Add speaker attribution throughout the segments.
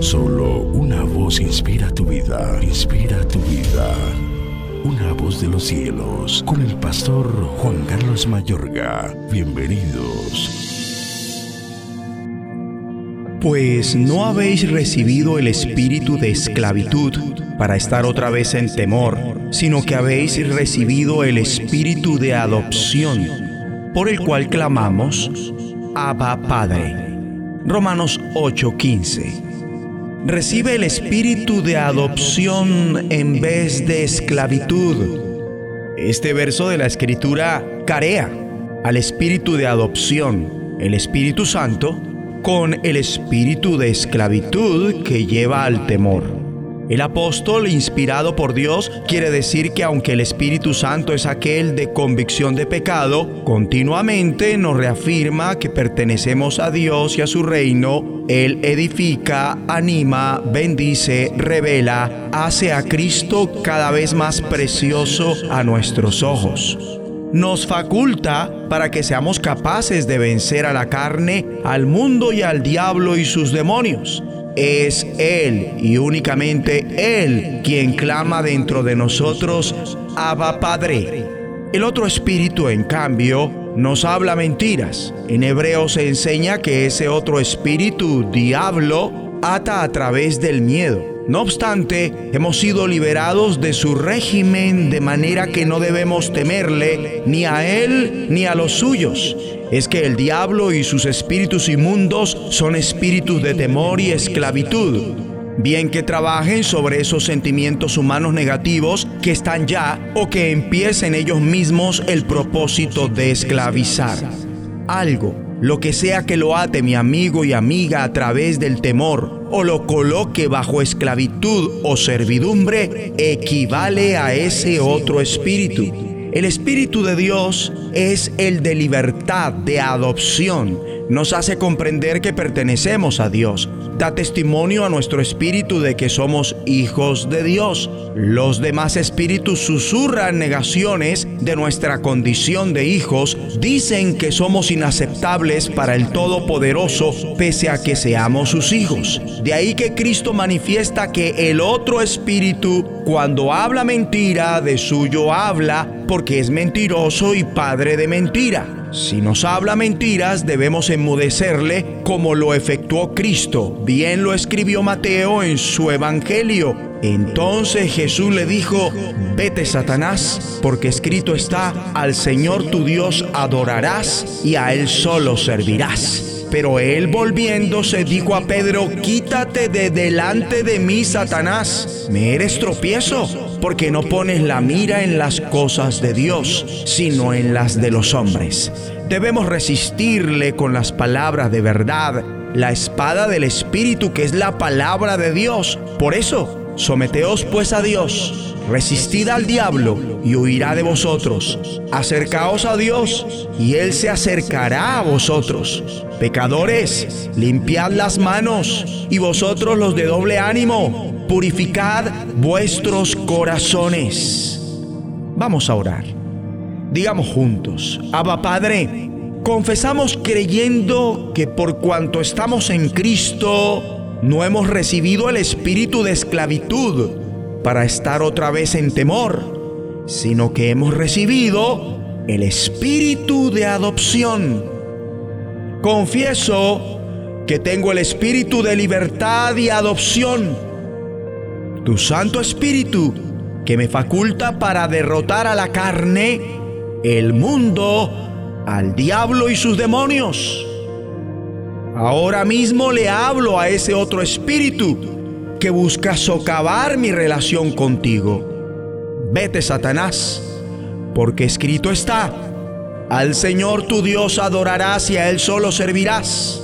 Speaker 1: Solo una voz inspira tu vida, inspira tu vida. Una voz de los cielos, con el pastor Juan Carlos Mayorga. Bienvenidos.
Speaker 2: Pues no habéis recibido el espíritu de esclavitud para estar otra vez en temor, sino que habéis recibido el espíritu de adopción, por el cual clamamos, Abba Padre. Romanos 8:15. Recibe el espíritu de adopción en vez de esclavitud. Este verso de la escritura carea al espíritu de adopción, el Espíritu Santo, con el espíritu de esclavitud que lleva al temor. El apóstol, inspirado por Dios, quiere decir que aunque el Espíritu Santo es aquel de convicción de pecado, continuamente nos reafirma que pertenecemos a Dios y a su reino. Él edifica, anima, bendice, revela, hace a Cristo cada vez más precioso a nuestros ojos nos faculta para que seamos capaces de vencer a la carne, al mundo y al diablo y sus demonios. Es Él y únicamente Él quien clama dentro de nosotros, Abba Padre. El otro espíritu, en cambio, nos habla mentiras. En hebreo se enseña que ese otro espíritu, diablo, ata a través del miedo. No obstante, hemos sido liberados de su régimen de manera que no debemos temerle ni a él ni a los suyos. Es que el diablo y sus espíritus inmundos son espíritus de temor y esclavitud. Bien que trabajen sobre esos sentimientos humanos negativos que están ya o que empiecen ellos mismos el propósito de esclavizar. Algo lo que sea que lo ate mi amigo y amiga a través del temor o lo coloque bajo esclavitud o servidumbre, equivale a ese otro espíritu. El espíritu de Dios es el de libertad, de adopción. Nos hace comprender que pertenecemos a Dios da testimonio a nuestro espíritu de que somos hijos de Dios. Los demás espíritus susurran negaciones de nuestra condición de hijos, dicen que somos inaceptables para el Todopoderoso pese a que seamos sus hijos. De ahí que Cristo manifiesta que el otro espíritu, cuando habla mentira, de suyo habla, porque es mentiroso y padre de mentira. Si nos habla mentiras, debemos enmudecerle como lo efectuó Cristo. Bien lo escribió Mateo en su Evangelio. Entonces Jesús le dijo, vete Satanás, porque escrito está, al Señor tu Dios adorarás y a Él solo servirás. Pero él volviéndose dijo a Pedro, quítate de delante de mí, Satanás, me eres tropiezo, porque no pones la mira en las cosas de Dios, sino en las de los hombres. Debemos resistirle con las palabras de verdad, la espada del Espíritu que es la palabra de Dios. Por eso, someteos pues a Dios Resistid al diablo y huirá de vosotros. Acercaos a Dios y Él se acercará a vosotros. Pecadores, limpiad las manos y vosotros los de doble ánimo, purificad vuestros corazones. Vamos a orar. Digamos juntos, Abba Padre, confesamos creyendo que por cuanto estamos en Cristo, no hemos recibido el espíritu de esclavitud para estar otra vez en temor, sino que hemos recibido el espíritu de adopción. Confieso que tengo el espíritu de libertad y adopción. Tu Santo Espíritu que me faculta para derrotar a la carne, el mundo, al diablo y sus demonios. Ahora mismo le hablo a ese otro espíritu que busca socavar mi relación contigo. Vete, Satanás, porque escrito está, al Señor tu Dios adorarás y a Él solo servirás.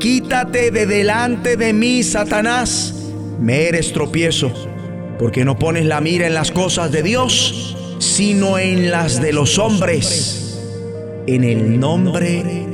Speaker 2: Quítate de delante de mí, Satanás, me eres tropiezo, porque no pones la mira en las cosas de Dios, sino en las de los hombres. En el nombre de